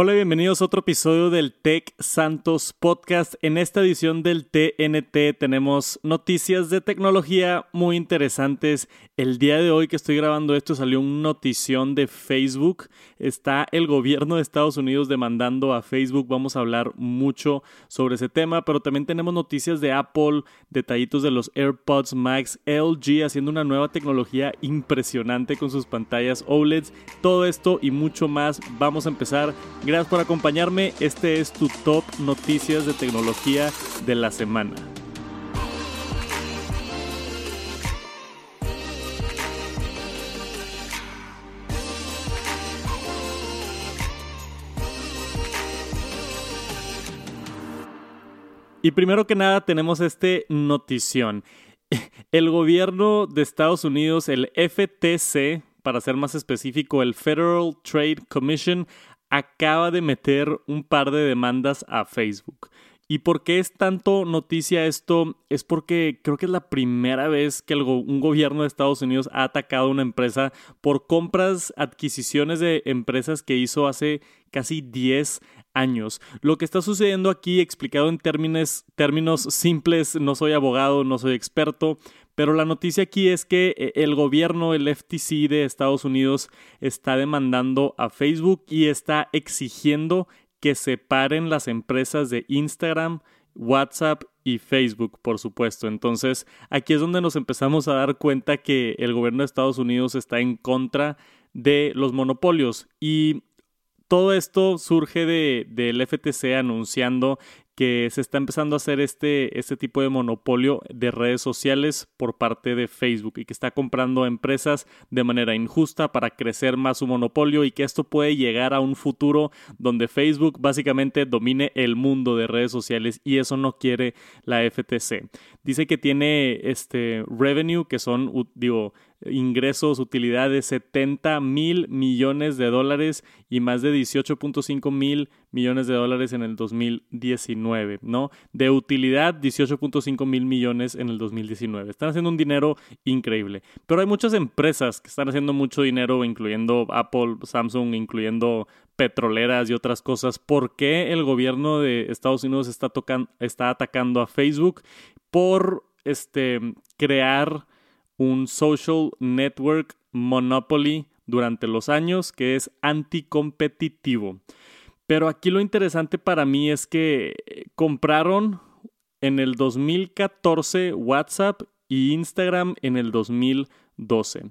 Hola y bienvenidos a otro episodio del Tech Santos Podcast. En esta edición del TNT tenemos noticias de tecnología muy interesantes. El día de hoy que estoy grabando esto salió una notición de Facebook. Está el gobierno de Estados Unidos demandando a Facebook. Vamos a hablar mucho sobre ese tema, pero también tenemos noticias de Apple, detallitos de los AirPods Max, LG haciendo una nueva tecnología impresionante con sus pantallas OLEDs. Todo esto y mucho más. Vamos a empezar Gracias por acompañarme. Este es tu top noticias de tecnología de la semana. Y primero que nada tenemos este notición. El gobierno de Estados Unidos, el FTC, para ser más específico, el Federal Trade Commission, acaba de meter un par de demandas a Facebook. ¿Y por qué es tanto noticia esto? Es porque creo que es la primera vez que un gobierno de Estados Unidos ha atacado a una empresa por compras, adquisiciones de empresas que hizo hace casi 10 años. Lo que está sucediendo aquí, explicado en términos, términos simples, no soy abogado, no soy experto, pero la noticia aquí es que eh, el gobierno, el FTC de Estados Unidos, está demandando a Facebook y está exigiendo que separen las empresas de Instagram, WhatsApp y Facebook, por supuesto. Entonces, aquí es donde nos empezamos a dar cuenta que el gobierno de Estados Unidos está en contra de los monopolios y todo esto surge de, del FTC anunciando que se está empezando a hacer este, este tipo de monopolio de redes sociales por parte de Facebook y que está comprando empresas de manera injusta para crecer más su monopolio y que esto puede llegar a un futuro donde Facebook básicamente domine el mundo de redes sociales y eso no quiere la FTC. Dice que tiene este revenue que son digo ingresos, utilidades 70 mil millones de dólares y más de 18.5 mil millones de dólares en el 2019, ¿no? De utilidad 18.5 mil millones en el 2019. Están haciendo un dinero increíble. Pero hay muchas empresas que están haciendo mucho dinero, incluyendo Apple, Samsung, incluyendo petroleras y otras cosas. ¿Por qué el gobierno de Estados Unidos está, atacando a Facebook? Por este, crear un social network monopoly durante los años que es anticompetitivo. Pero aquí lo interesante para mí es que eh, compraron en el 2014 WhatsApp y Instagram en el 2012.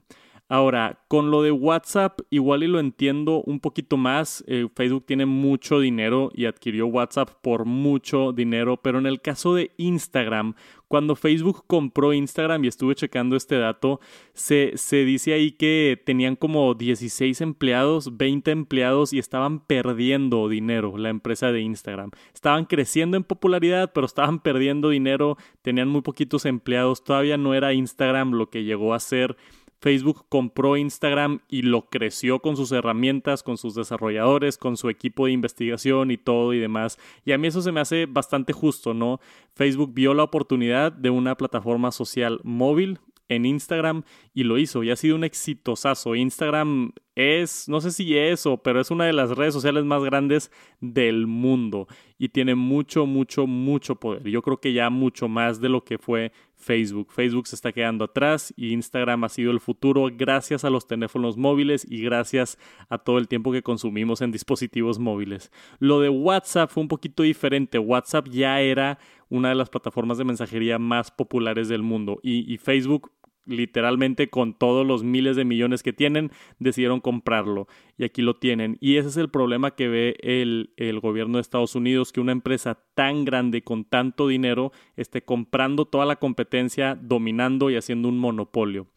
Ahora, con lo de WhatsApp, igual y lo entiendo un poquito más. Eh, Facebook tiene mucho dinero y adquirió WhatsApp por mucho dinero, pero en el caso de Instagram, cuando Facebook compró Instagram y estuve checando este dato, se, se dice ahí que tenían como 16 empleados, 20 empleados y estaban perdiendo dinero la empresa de Instagram. Estaban creciendo en popularidad, pero estaban perdiendo dinero, tenían muy poquitos empleados, todavía no era Instagram lo que llegó a ser Facebook compró Instagram y lo creció con sus herramientas, con sus desarrolladores, con su equipo de investigación y todo y demás. Y a mí eso se me hace bastante justo, ¿no? Facebook vio la oportunidad de una plataforma social móvil en Instagram y lo hizo y ha sido un exitosazo. Instagram es, no sé si eso, pero es una de las redes sociales más grandes del mundo y tiene mucho, mucho, mucho poder. Yo creo que ya mucho más de lo que fue Facebook. Facebook se está quedando atrás y Instagram ha sido el futuro gracias a los teléfonos móviles y gracias a todo el tiempo que consumimos en dispositivos móviles. Lo de WhatsApp fue un poquito diferente. WhatsApp ya era una de las plataformas de mensajería más populares del mundo y, Facebook literalmente con todos los miles de millones que tienen, decidieron comprarlo y aquí lo tienen. Y ese es el problema que ve el, el, gobierno de Estados Unidos, que una empresa tan grande con tanto dinero esté comprando toda la competencia, dominando y haciendo un monopolio.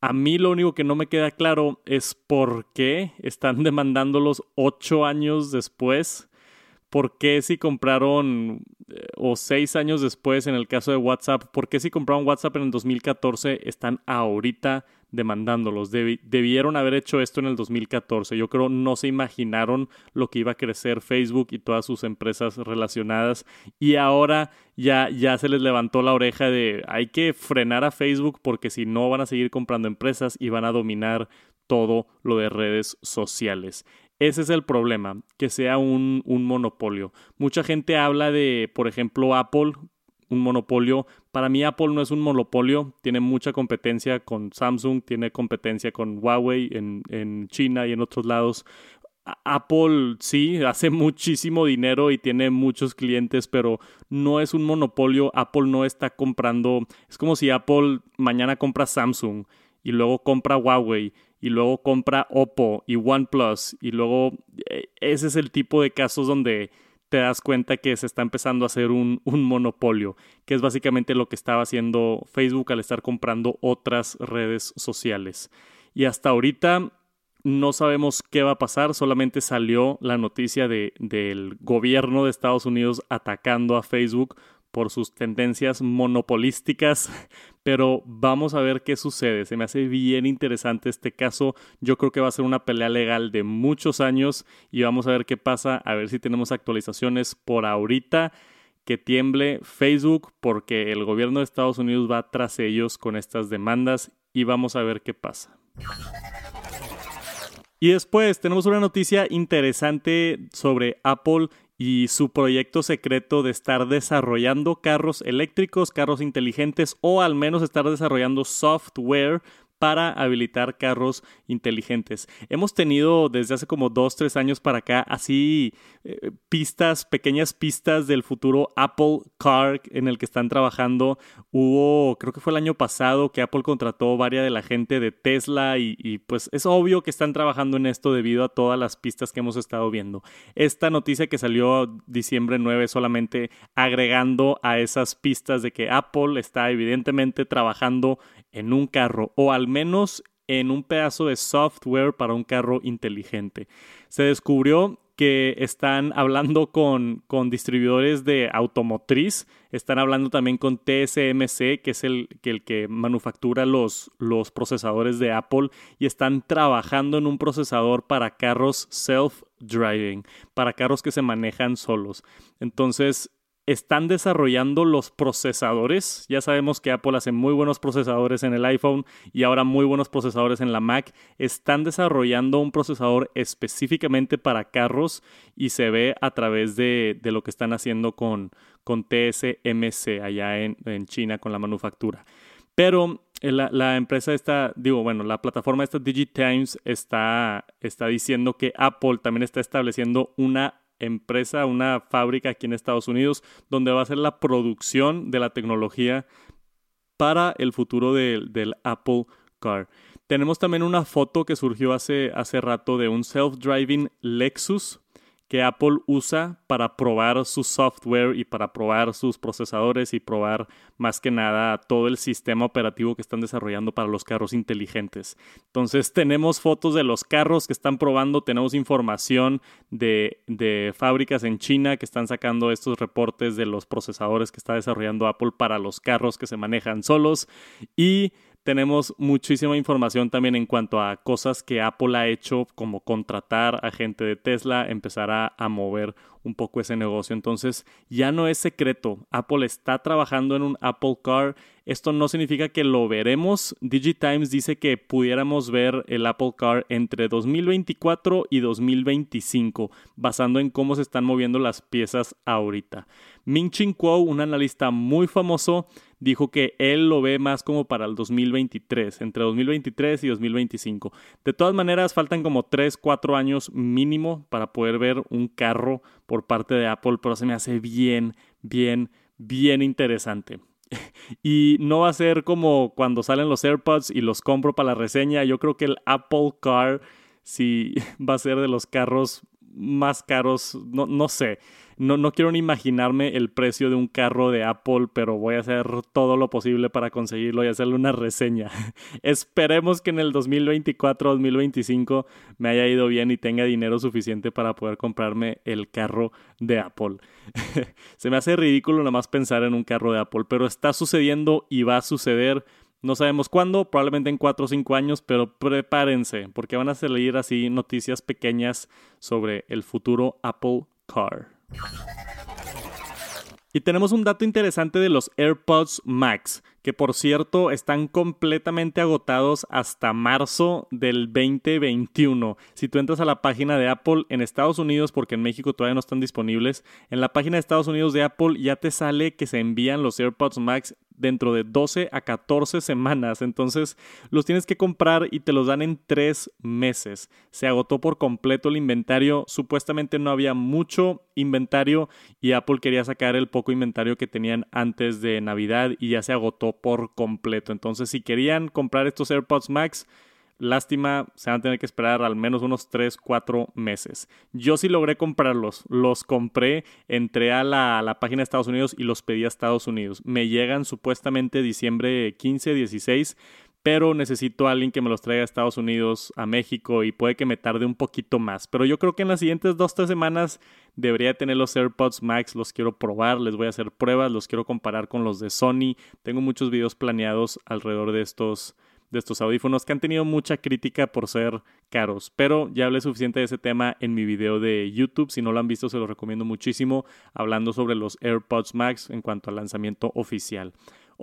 A mí lo único que no me queda claro es por qué están demandándolos ocho años después ¿por qué si compraron, eh, o seis años después en el caso de WhatsApp, por qué si compraron WhatsApp en el 2014 están ahorita demandándolos? debieron haber hecho esto en el 2014. Yo creo no se imaginaron lo que iba a crecer Facebook y todas sus empresas relacionadas y ahora ya, ya se les levantó la oreja de hay que frenar a Facebook porque si no van a seguir comprando empresas y van a dominar todo lo de redes sociales. Ese es el problema, que sea un, monopolio. Mucha gente habla de, por ejemplo, Apple un monopolio. Para mí Apple no es un monopolio, tiene mucha competencia con Samsung, tiene competencia con Huawei en, en China y en otros lados. Apple sí, hace muchísimo dinero y tiene muchos clientes, pero no es un monopolio. Apple no está comprando. Es como si Apple mañana compra Samsung y luego compra Huawei y luego compra Oppo y OnePlus y luego eh, ese es el tipo de casos donde te das cuenta que se está empezando a hacer un, un, monopolio, que es básicamente lo que estaba haciendo Facebook al estar comprando otras redes sociales. Y hasta ahorita no sabemos qué va a pasar, solamente salió la noticia de, del gobierno de Estados Unidos atacando a Facebook por sus tendencias monopolísticas, pero vamos a ver qué sucede. Se me hace bien interesante este caso. Yo creo que va a ser una pelea legal de muchos años y vamos a ver qué pasa, a ver si tenemos actualizaciones por ahorita. Que tiemble Facebook porque el gobierno de Estados Unidos va tras ellos con estas demandas y vamos a ver qué pasa. Y después tenemos una noticia interesante sobre Apple y su proyecto secreto de estar desarrollando carros eléctricos, carros inteligentes o al menos estar desarrollando software para habilitar carros inteligentes. Hemos tenido desde hace como dos, tres años para acá así eh, pistas, pequeñas pistas del futuro Apple Car en el que están trabajando. Hubo, creo que fue el año pasado que Apple contrató varias de la gente de Tesla y, pues es obvio que están trabajando en esto debido a todas las pistas que hemos estado viendo. Esta noticia que salió diciembre 9 solamente agregando a esas pistas de que Apple está evidentemente trabajando en un carro o al menos en un pedazo de software para un carro inteligente. Se descubrió que están hablando con, con, distribuidores de automotriz, están hablando también con TSMC, que es el que, el que manufactura los, los procesadores de Apple, y están trabajando en un procesador para carros self-driving, para carros que se manejan solos. Entonces, están desarrollando los procesadores. Ya sabemos que Apple hace muy buenos procesadores en el iPhone y ahora muy buenos procesadores en la Mac. Están desarrollando un procesador específicamente para carros y se ve a través de, lo que están haciendo con, con TSMC allá en, China con la manufactura. Pero eh, la, la, empresa está, digo, bueno, la plataforma esta DigiTimes está, está diciendo que Apple también está estableciendo una empresa, una fábrica aquí en Estados Unidos, donde va a ser la producción de la tecnología para el futuro del Apple Car. Tenemos también una foto que surgió hace, hace rato de un self-driving Lexus que Apple usa para probar su software y para probar sus procesadores y probar más que nada todo el sistema operativo que están desarrollando para los carros inteligentes. Entonces tenemos fotos de los carros que están probando, tenemos información de, de fábricas en China que están sacando estos reportes de los procesadores que está desarrollando Apple para los carros que se manejan solos y tenemos muchísima información también en cuanto a cosas que Apple ha hecho, como contratar a gente de Tesla, empezar a, mover un poco ese negocio. Entonces, ya no es secreto. Apple está trabajando en un Apple Car. Esto no significa que lo veremos. DigiTimes dice que pudiéramos ver el Apple Car entre 2024 y 2025, basando en cómo se están moviendo las piezas ahorita. Ming Chin Kuo, un analista muy famoso, dijo que él lo ve más como para el 2023, entre 2023 y 2025. De todas maneras, faltan como 3, 4 años mínimo para poder ver un carro por parte de Apple, pero se me hace bien, bien, bien interesante. y no va a ser como cuando salen los AirPods y los compro para la reseña. Yo creo que el Apple Car sí va a ser de los carros más caros, no, no sé no, no quiero ni imaginarme el precio de un carro de Apple, pero voy a hacer todo lo posible para conseguirlo y hacerle una reseña. Esperemos que en el 2024-2025 me haya ido bien y tenga dinero suficiente para poder comprarme el carro de Apple. Se me hace ridículo nada más pensar en un carro de Apple, pero está sucediendo y va a suceder. No sabemos cuándo, probablemente en 4 o 5 años, pero prepárense, porque van a salir así noticias pequeñas sobre el futuro Apple Car. Y tenemos un dato interesante de los AirPods Max, que por cierto están completamente agotados hasta marzo del 2021. Si tú entras a la página de Apple en Estados Unidos, porque en México todavía no están disponibles, en la página de Estados Unidos de Apple ya te sale que se envían los AirPods Max dentro de 12 a 14 semanas. Entonces los tienes que comprar y te los dan en tres meses. Se agotó por completo el inventario. Supuestamente no había mucho inventario y Apple quería sacar el poco inventario que tenían antes de Navidad y ya se agotó por completo. Entonces si querían comprar estos AirPods Max, Lástima, se van a tener que esperar al menos unos 3, 4 meses. Yo sí logré comprarlos. Los compré, entré a la, a la, página de Estados Unidos y los pedí a Estados Unidos. Me llegan supuestamente diciembre 15, 16, pero necesito a alguien que me los traiga a Estados Unidos, a México y puede que me tarde un poquito más. Pero yo creo que en las siguientes 2, 3 semanas debería tener los AirPods Max, los quiero probar, les voy a hacer pruebas, los quiero comparar con los de Sony. Tengo muchos videos planeados alrededor de estos de estos audífonos que han tenido mucha crítica por ser caros. Pero ya hablé suficiente de ese tema en mi video de YouTube. Si no lo han visto, se lo recomiendo muchísimo, hablando sobre los AirPods Max en cuanto al lanzamiento oficial.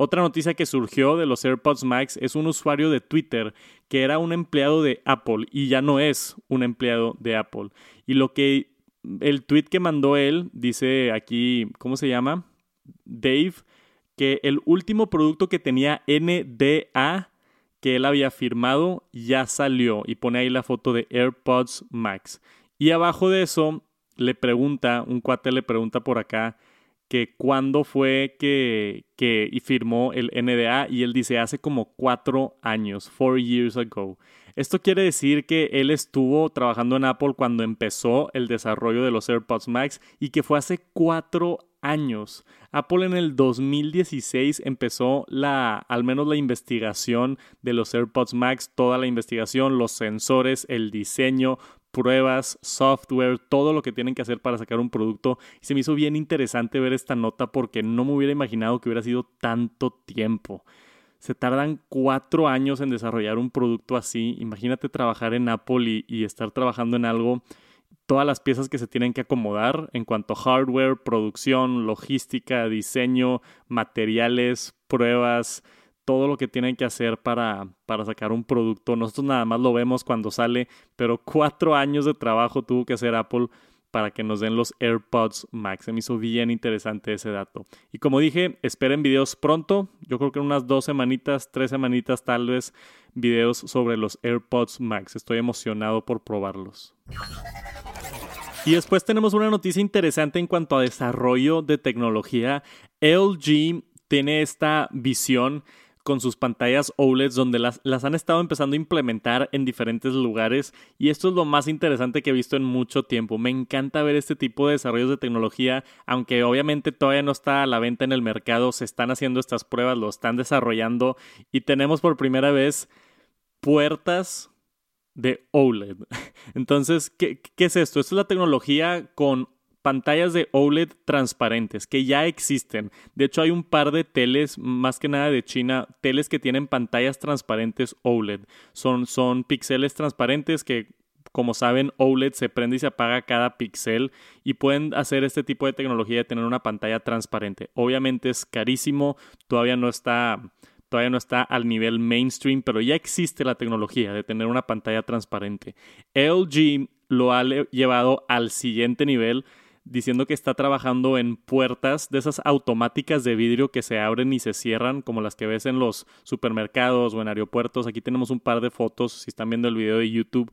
Otra noticia que surgió de los AirPods Max es un usuario de Twitter que era un empleado de Apple y ya no es un empleado de Apple. Y lo que el tweet que mandó él dice aquí, ¿cómo se llama? Dave, que el último producto que tenía NDA que él había firmado ya salió y pone ahí la foto de AirPods Max. Y abajo de eso le pregunta, un cuate le pregunta por acá que cuándo fue que, que firmó el NDA y él dice hace como cuatro años, four years ago. Esto quiere decir que él estuvo trabajando en Apple cuando empezó el desarrollo de los AirPods Max y que fue hace cuatro años. Apple en el 2016 empezó la, al menos la investigación de los AirPods Max, toda la investigación, los sensores, el diseño, pruebas, software, todo lo que tienen que hacer para sacar un producto. Y se me hizo bien interesante ver esta nota porque no me hubiera imaginado que hubiera sido tanto tiempo. Se tardan cuatro años en desarrollar un producto así. Imagínate trabajar en Apple y, y estar trabajando en algo todas las piezas que se tienen que acomodar en cuanto a hardware, producción, logística, diseño, materiales, pruebas, todo lo que tienen que hacer para, para sacar un producto. Nosotros nada más lo vemos cuando sale, pero cuatro años de trabajo tuvo que hacer Apple para que nos den los AirPods Max. Se me hizo bien interesante ese dato. Y como dije, esperen videos pronto. Yo creo que en unas dos semanitas, tres semanitas tal vez, videos sobre los AirPods Max. Estoy emocionado por probarlos. Y después tenemos una noticia interesante en cuanto a desarrollo de tecnología. LG tiene esta visión con sus pantallas OLED donde las, las, han estado empezando a implementar en diferentes lugares y esto es lo más interesante que he visto en mucho tiempo. Me encanta ver este tipo de desarrollos de tecnología, aunque obviamente todavía no está a la venta en el mercado, se están haciendo estas pruebas, lo están desarrollando y tenemos por primera vez puertas de OLED. Entonces, ¿qué, ¿qué, es esto? Esto es la tecnología con pantallas de OLED transparentes que ya existen. De hecho, hay un par de teles, más que nada de China, teles que tienen pantallas transparentes OLED. Son, son píxeles transparentes que como saben, OLED se prende y se apaga cada píxel y pueden hacer este tipo de tecnología de tener una pantalla transparente. Obviamente es carísimo, todavía no está todavía no está al nivel mainstream, pero ya existe la tecnología de tener una pantalla transparente. LG lo ha llevado al siguiente nivel diciendo que está trabajando en puertas de esas automáticas de vidrio que se abren y se cierran, como las que ves en los supermercados o en aeropuertos. Aquí tenemos un par de fotos, si están viendo el video de YouTube.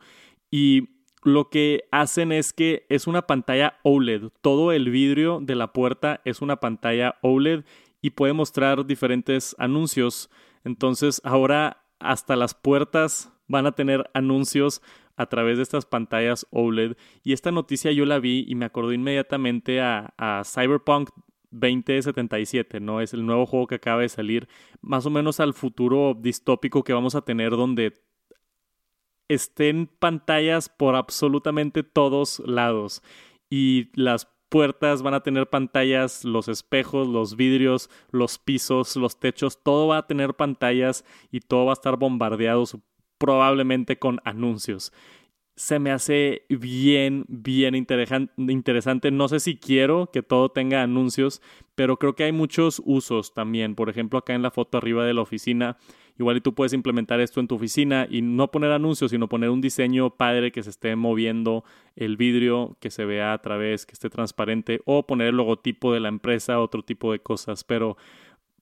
Y lo que hacen es que es una pantalla OLED. Todo el vidrio de la puerta es una pantalla OLED y puede mostrar diferentes anuncios. Entonces ahora hasta las puertas van a tener anuncios a través de estas pantallas OLED. Y esta noticia yo la vi y me acordó inmediatamente a, a Cyberpunk 2077, ¿no? Es el nuevo juego que acaba de salir, más o menos al futuro distópico que vamos a tener donde estén pantallas por absolutamente todos lados y las puertas van a tener pantallas, los espejos, los vidrios, los pisos, los techos, todo va a tener pantallas y todo va a estar bombardeado probablemente con anuncios. se me hace bien, bien interesante. No sé si quiero que todo tenga anuncios, pero creo que hay muchos usos también. Por ejemplo, acá en la foto arriba de la oficina, igual y tú puedes implementar esto en tu oficina y no poner anuncios, sino poner un diseño padre que se esté moviendo el vidrio, que se vea a través, que esté transparente, o poner el logotipo de la empresa, otro tipo de cosas. Pero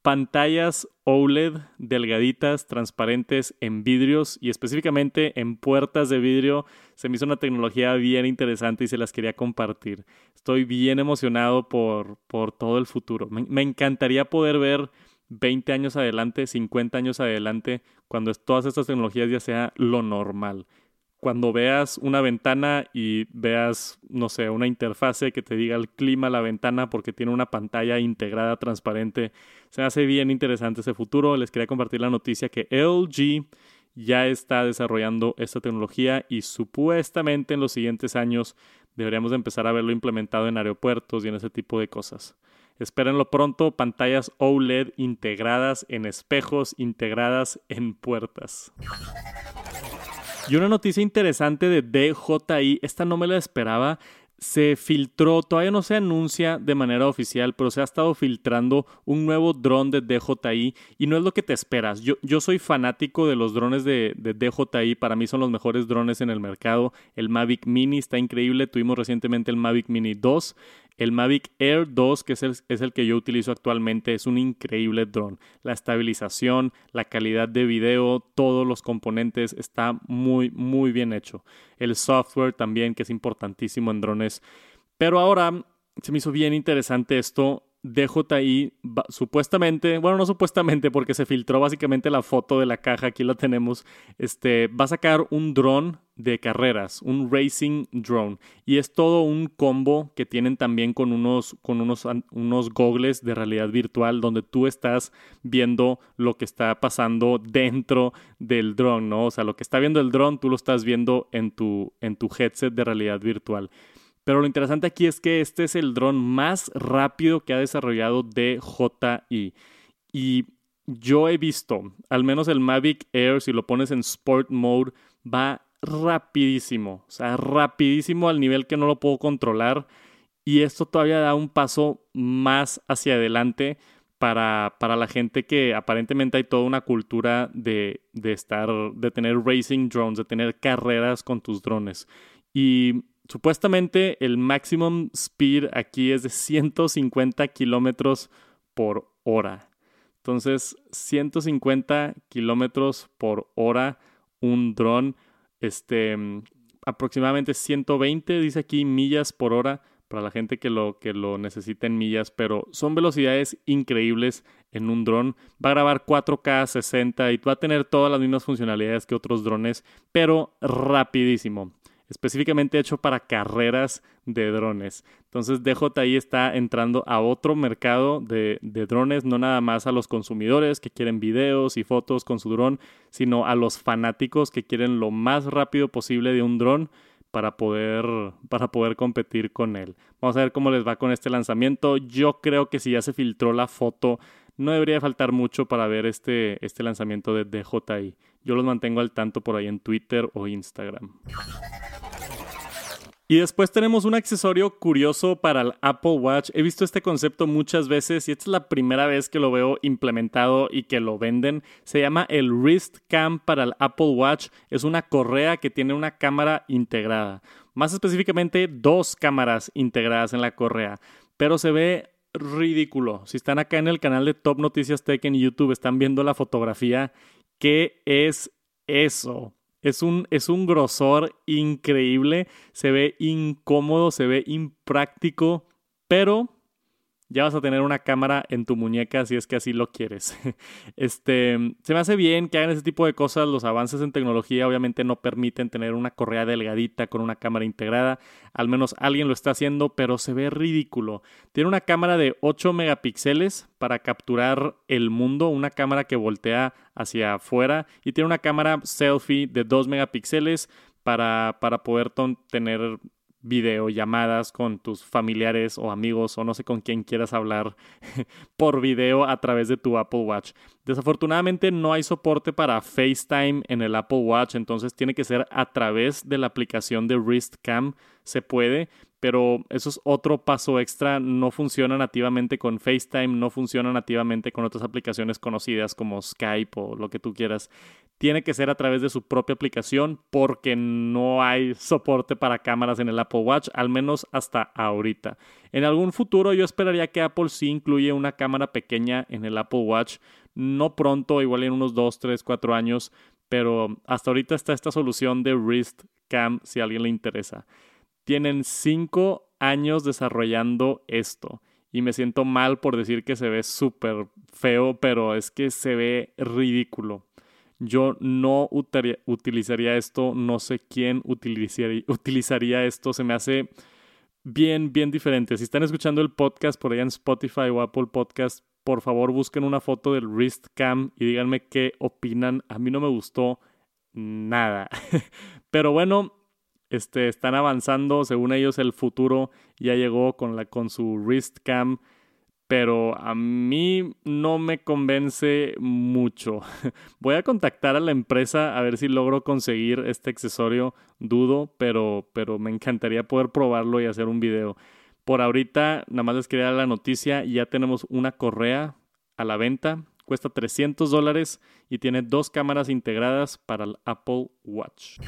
pantallas OLED delgaditas, transparentes en vidrios y específicamente en puertas de vidrio. Se me hizo una tecnología bien interesante y se las quería compartir. Estoy bien emocionado por, por todo el futuro. Me, me encantaría poder ver 20 años adelante, 50 años adelante, cuando todas estas tecnologías ya sea lo normal cuando veas una ventana y veas, no sé, una interfase que te diga el clima la ventana porque tiene una pantalla integrada transparente. Se hace bien interesante ese futuro. Les quería compartir la noticia que LG ya está desarrollando esta tecnología y supuestamente en los siguientes años deberíamos empezar a verlo implementado en aeropuertos y en ese tipo de cosas. Espérenlo pronto, pantallas OLED integradas en espejos, integradas en puertas. Y una noticia interesante de DJI, esta no me la esperaba, se filtró, todavía no se anuncia de manera oficial, pero se ha estado filtrando un nuevo dron de DJI y no es lo que te esperas. Yo, yo soy fanático de los drones de, de, DJI, para mí son los mejores drones en el mercado. El Mavic Mini está increíble, tuvimos recientemente el Mavic Mini 2 el Mavic Air 2, que es el, es el, que yo utilizo actualmente, es un increíble dron. La estabilización, la calidad de video, todos los componentes está muy, muy bien hecho. El software también, que es importantísimo en drones. Pero ahora se me hizo bien interesante esto DJI supuestamente, bueno, no supuestamente porque se filtró básicamente la foto de la caja, aquí la tenemos, este, va a sacar un dron de carreras, un racing drone y es todo un combo que tienen también con unos con unos unos gogles de realidad virtual donde tú estás viendo lo que está pasando dentro del drone, ¿no? O sea, lo que está viendo el drone tú lo estás viendo en tu en tu headset de realidad virtual. Pero lo interesante aquí es que este es el dron más rápido que ha desarrollado DJI. Y yo he visto, al menos el Mavic Air, si lo pones en Sport Mode, va rapidísimo. O sea, rapidísimo al nivel que no lo puedo controlar. Y esto todavía da un paso más hacia adelante para, para la gente que aparentemente hay toda una cultura de, de estar, de tener racing drones, de tener carreras con tus drones. Y supuestamente el maximum speed aquí es de 150 kilómetros por hora. Entonces, 150 kilómetros por hora, un dron, este, aproximadamente 120, dice aquí, millas por hora para la gente que lo, que lo necesita en millas, pero son velocidades increíbles en un dron. Va a grabar 4K 60 y va a tener todas las mismas funcionalidades que otros drones, pero rapidísimo específicamente hecho para carreras de drones. Entonces DJI está entrando a otro mercado de, de, drones, no nada más a los consumidores que quieren videos y fotos con su dron, sino a los fanáticos que quieren lo más rápido posible de un dron para poder, para poder competir con él. Vamos a ver cómo les va con este lanzamiento. Yo creo que si ya se filtró la foto, no debería faltar mucho para ver este, este lanzamiento de DJI. Yo los mantengo al tanto por ahí en Twitter o Instagram. Y después tenemos un accesorio curioso para el Apple Watch. He visto este concepto muchas veces y esta es la primera vez que lo veo implementado y que lo venden. Se llama el Wrist Cam para el Apple Watch. Es una correa que tiene una cámara integrada. Más específicamente dos cámaras integradas en la correa. Pero se ve ridículo. Si están acá en el canal de Top Noticias Tech en YouTube, están viendo la fotografía. ¿Qué es eso? Es un, es un grosor increíble, se ve incómodo, se ve impráctico, pero ya vas a tener una cámara en tu muñeca si es que así lo quieres. Este, se me hace bien que hagan ese tipo de cosas. Los avances en tecnología obviamente no permiten tener una correa delgadita con una cámara integrada. Al menos alguien lo está haciendo, pero se ve ridículo. Tiene una cámara de 8 megapíxeles para capturar el mundo, una cámara que voltea hacia afuera y tiene una cámara selfie de 2 megapíxeles para, para poder tener videollamadas con tus familiares o amigos o no sé con quién quieras hablar por video a través de tu Apple Watch. Desafortunadamente no hay soporte para FaceTime en el Apple Watch, entonces tiene que ser a través de la aplicación de WristCam. Se puede, pero eso es otro paso extra. No funciona nativamente con FaceTime, no funciona nativamente con otras aplicaciones conocidas como Skype o lo que tú quieras. Tiene que ser a través de su propia aplicación porque no hay soporte para cámaras en el Apple Watch, al menos hasta ahorita. En algún futuro yo esperaría que Apple sí incluya una cámara pequeña en el Apple Watch. No pronto, igual en unos 2, 3, 4 años, pero hasta ahorita está esta solución de Wrist Cam si a alguien le interesa. Tienen cinco años desarrollando esto. Y me siento mal por decir que se ve súper feo, pero es que se ve ridículo. Yo no utilizaría esto, no sé quién utilizaría, esto, se me hace bien, bien diferente. Si están escuchando el podcast por allá en Spotify o Apple Podcast, por favor busquen una foto del wrist cam y díganme qué opinan. A mí no me gustó nada. Pero bueno, este, están avanzando, según ellos el futuro ya llegó con, la, con su wrist cam, pero a mí no me convence mucho. Voy a contactar a la empresa a ver si logro conseguir este accesorio, dudo, pero, pero me encantaría poder probarlo y hacer un video. Por ahorita, nada más les quería dar la noticia, ya tenemos una correa a la venta, cuesta 300 dólares y tiene dos cámaras integradas para el Apple Watch.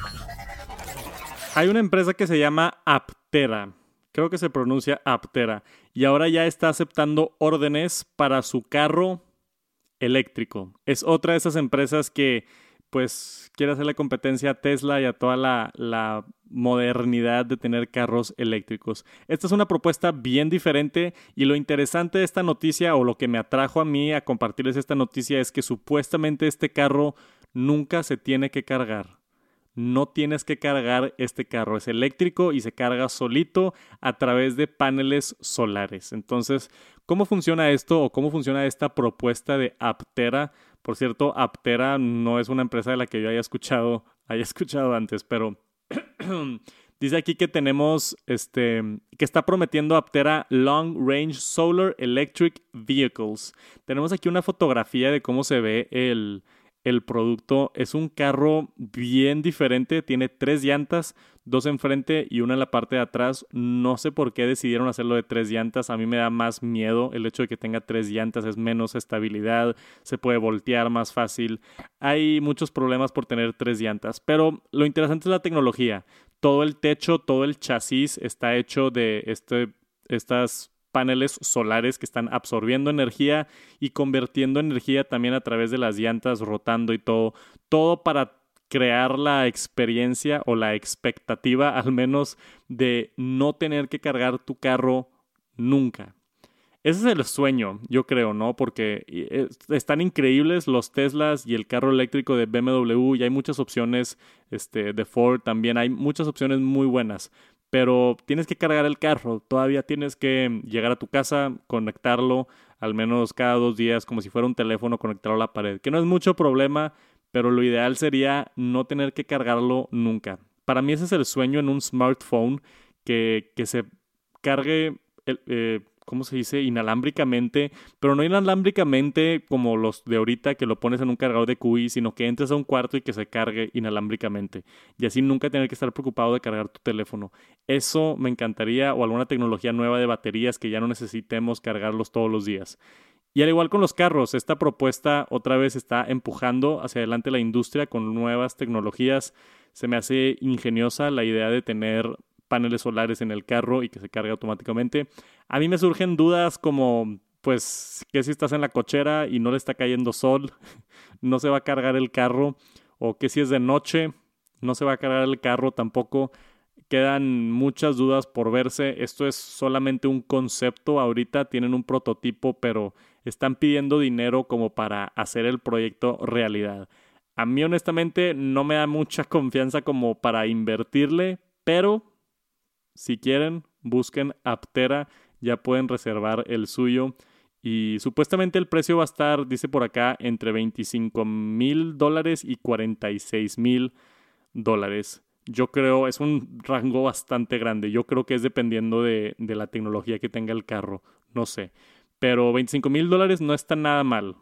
Hay una empresa que se llama Aptera. Creo que se pronuncia Aptera. Y ahora ya está aceptando órdenes para su carro eléctrico. Es otra de esas empresas que pues quiere hacer la competencia a Tesla y a toda la, la, modernidad de tener carros eléctricos. Esta es una propuesta bien diferente y lo interesante de esta noticia o lo que me atrajo a mí a compartirles esta noticia es que supuestamente este carro nunca se tiene que cargar no tienes que cargar este carro. Es eléctrico y se carga solito a través de paneles solares. Entonces, ¿cómo funciona esto o cómo funciona esta propuesta de Aptera? Por cierto, Aptera no es una empresa de la que yo haya escuchado, haya escuchado antes, pero dice aquí que tenemos este que está prometiendo Aptera Long Range Solar Electric Vehicles. Tenemos aquí una fotografía de cómo se ve el el producto es un carro bien diferente, tiene tres llantas, dos enfrente y una en la parte de atrás. No sé por qué decidieron hacerlo de tres llantas, a mí me da más miedo el hecho de que tenga tres llantas, es menos estabilidad, se puede voltear más fácil. Hay muchos problemas por tener tres llantas, pero lo interesante es la tecnología. Todo el techo, todo el chasis está hecho de este, estas paneles solares que están absorbiendo energía y convirtiendo energía también a través de las llantas rotando y todo, todo para crear la experiencia o la expectativa al menos de no tener que cargar tu carro nunca. Ese es el sueño, yo creo, ¿no? Porque eh, están increíbles los Teslas y el carro eléctrico de BMW y hay muchas opciones este, de Ford también, hay muchas opciones muy buenas pero tienes que cargar el carro, todavía tienes que llegar a tu casa, conectarlo al menos cada dos días como si fuera un teléfono, conectarlo a la pared, que no es mucho problema, pero lo ideal sería no tener que cargarlo nunca. Para mí ese es el sueño en un smartphone, que, que se cargue el, eh, ¿cómo se dice? Inalámbricamente, pero no inalámbricamente como los de ahorita que lo pones en un cargador de QI, sino que entres a un cuarto y que se cargue inalámbricamente. Y así nunca tener que estar preocupado de cargar tu teléfono. Eso me encantaría, o alguna tecnología nueva de baterías que ya no necesitemos cargarlos todos los días. Y al igual con los carros, esta propuesta otra vez está empujando hacia adelante la industria con nuevas tecnologías. Se me hace ingeniosa la idea de tener paneles solares en el carro y que se cargue automáticamente. A mí me surgen dudas como, pues, que si estás en la cochera y no le está cayendo sol, no se va a cargar el carro, o que si es de noche, no se va a cargar el carro tampoco. Quedan muchas dudas por verse. Esto es solamente un concepto. Ahorita tienen un prototipo, pero están pidiendo dinero como para hacer el proyecto realidad. A mí honestamente no me da mucha confianza como para invertirle, pero si quieren, busquen Aptera, ya pueden reservar el suyo. Y supuestamente el precio va a estar, dice por acá, entre 25 mil dólares y 46 mil dólares. Yo creo, es un rango bastante grande. Yo creo que es dependiendo de, de la tecnología que tenga el carro. No sé. Pero 25 mil dólares no está nada mal.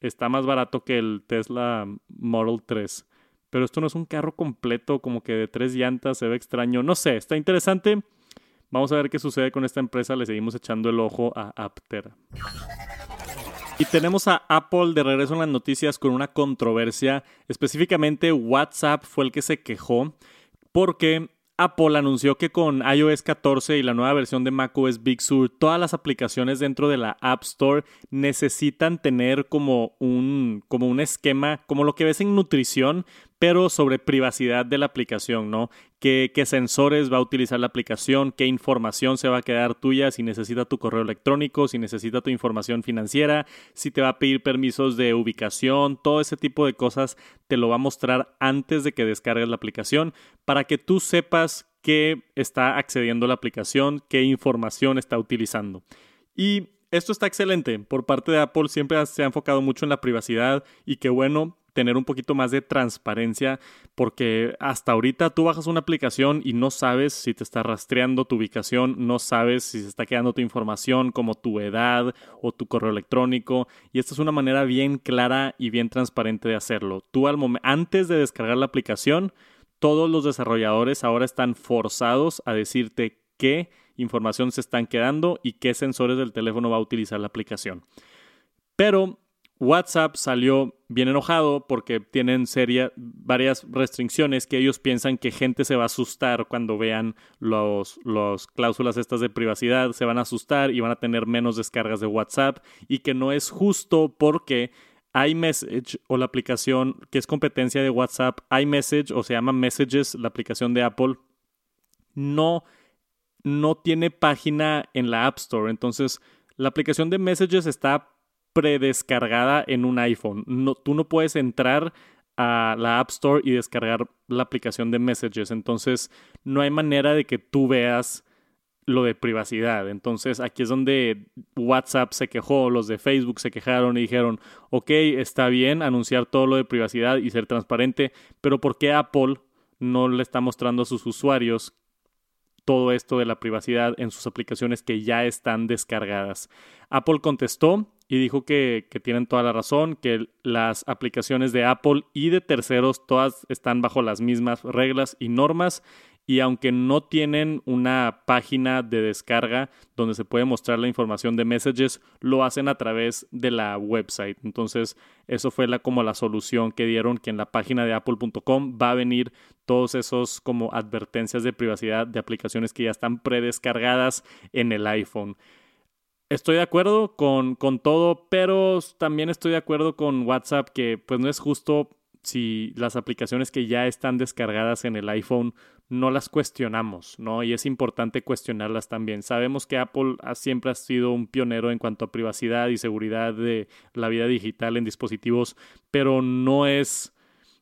Está más barato que el Tesla Model 3. Pero esto no es un carro completo, como que de tres llantas, se ve extraño. No sé, está interesante. Vamos a ver qué sucede con esta empresa. Le seguimos echando el ojo a Aptera. Y tenemos a Apple de regreso en las noticias con una controversia. Específicamente WhatsApp fue el que se quejó porque Apple anunció que con iOS 14 y la nueva versión de macOS Big Sur, todas las aplicaciones dentro de la App Store necesitan tener como un, como un esquema, como lo que ves en nutrición, pero sobre privacidad de la aplicación, ¿no? ¿Qué, ¿Qué, sensores va a utilizar la aplicación? ¿Qué información se va a quedar tuya? Si necesita tu correo electrónico, si necesita tu información financiera, si te va a pedir permisos de ubicación, todo ese tipo de cosas te lo va a mostrar antes de que descargues la aplicación para que tú sepas qué está accediendo a la aplicación, qué información está utilizando. Y esto está excelente. Por parte de Apple siempre se ha enfocado mucho en la privacidad y qué bueno, tener un poquito más de transparencia porque hasta ahorita tú bajas una aplicación y no sabes si te está rastreando tu ubicación, no sabes si se está quedando tu información como tu edad o tu correo electrónico y esta es una manera bien clara y bien transparente de hacerlo. Tú antes de descargar la aplicación, todos los desarrolladores ahora están forzados a decirte qué información se están quedando y qué sensores del teléfono va a utilizar la aplicación. Pero WhatsApp salió bien enojado porque tienen varias restricciones que ellos piensan que gente se va a asustar cuando vean los cláusulas estas de privacidad, se van a asustar y van a tener menos descargas de WhatsApp y que no es justo porque iMessage o la aplicación que es competencia de WhatsApp, iMessage o se llama Messages, la aplicación de Apple, no, no tiene página en la App Store. Entonces, la aplicación de Messages está predescargada en un iPhone. Tú no puedes entrar a la App Store y descargar la aplicación de Messages. Entonces, no hay manera de que tú veas lo de privacidad. Entonces, aquí es donde WhatsApp se quejó, los de Facebook se quejaron y dijeron, ok, está bien anunciar todo lo de privacidad y ser transparente, pero ¿por qué Apple no le está mostrando a sus usuarios todo esto de la privacidad en sus aplicaciones que ya están descargadas? Apple contestó y dijo que, tienen toda la razón, que las aplicaciones de Apple y de terceros todas están bajo las mismas reglas y normas y aunque no tienen una página de descarga donde se puede mostrar la información de messages, lo hacen a través de la website. Entonces, eso fue la, como la solución que dieron, que en la página de apple.com va a venir todos esos como advertencias de privacidad de aplicaciones que ya están predescargadas en el iPhone estoy de acuerdo con, con, todo, pero también estoy de acuerdo con WhatsApp que pues no es justo si las aplicaciones que ya están descargadas en el iPhone no las cuestionamos, ¿no? Y es importante cuestionarlas también. Sabemos que Apple siempre ha sido un pionero en cuanto a privacidad y seguridad de la vida digital en dispositivos, pero no es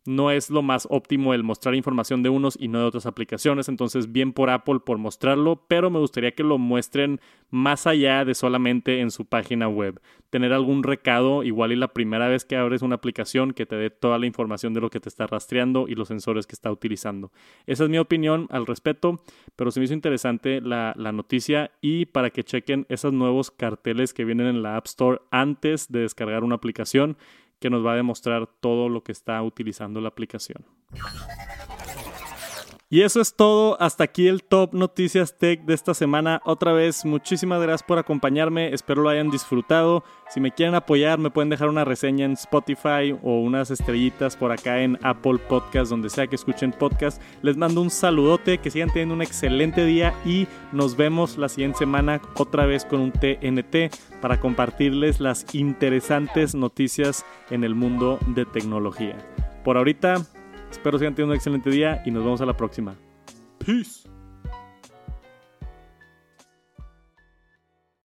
no es lo más óptimo el mostrar información de unos y no de otras aplicaciones. Entonces, bien por Apple por mostrarlo, pero me gustaría que lo muestren más allá de solamente en su página web. Tener algún recado, igual y la primera vez que abres una aplicación, que te dé toda la información de lo que te está rastreando y los sensores que está utilizando. Esa es mi opinión al respecto, pero se me hizo interesante la, la noticia y para que chequen esos nuevos carteles que vienen en la App Store antes de descargar una aplicación que nos va a demostrar todo lo que está utilizando la aplicación. Y eso es todo. Hasta aquí el Top Noticias Tech de esta semana. Otra vez, muchísimas gracias por acompañarme. Espero lo hayan disfrutado. Si me quieren apoyar, me pueden dejar una reseña en Spotify o unas estrellitas por acá en Apple Podcast, donde sea que escuchen podcast. Les mando un saludote, que sigan teniendo un excelente día y nos vemos la siguiente semana otra vez con un TNT para compartirles las interesantes noticias en el mundo de tecnología. Por ahorita, Espero sigan teniendo un excelente día y nos vemos a la próxima. Peace.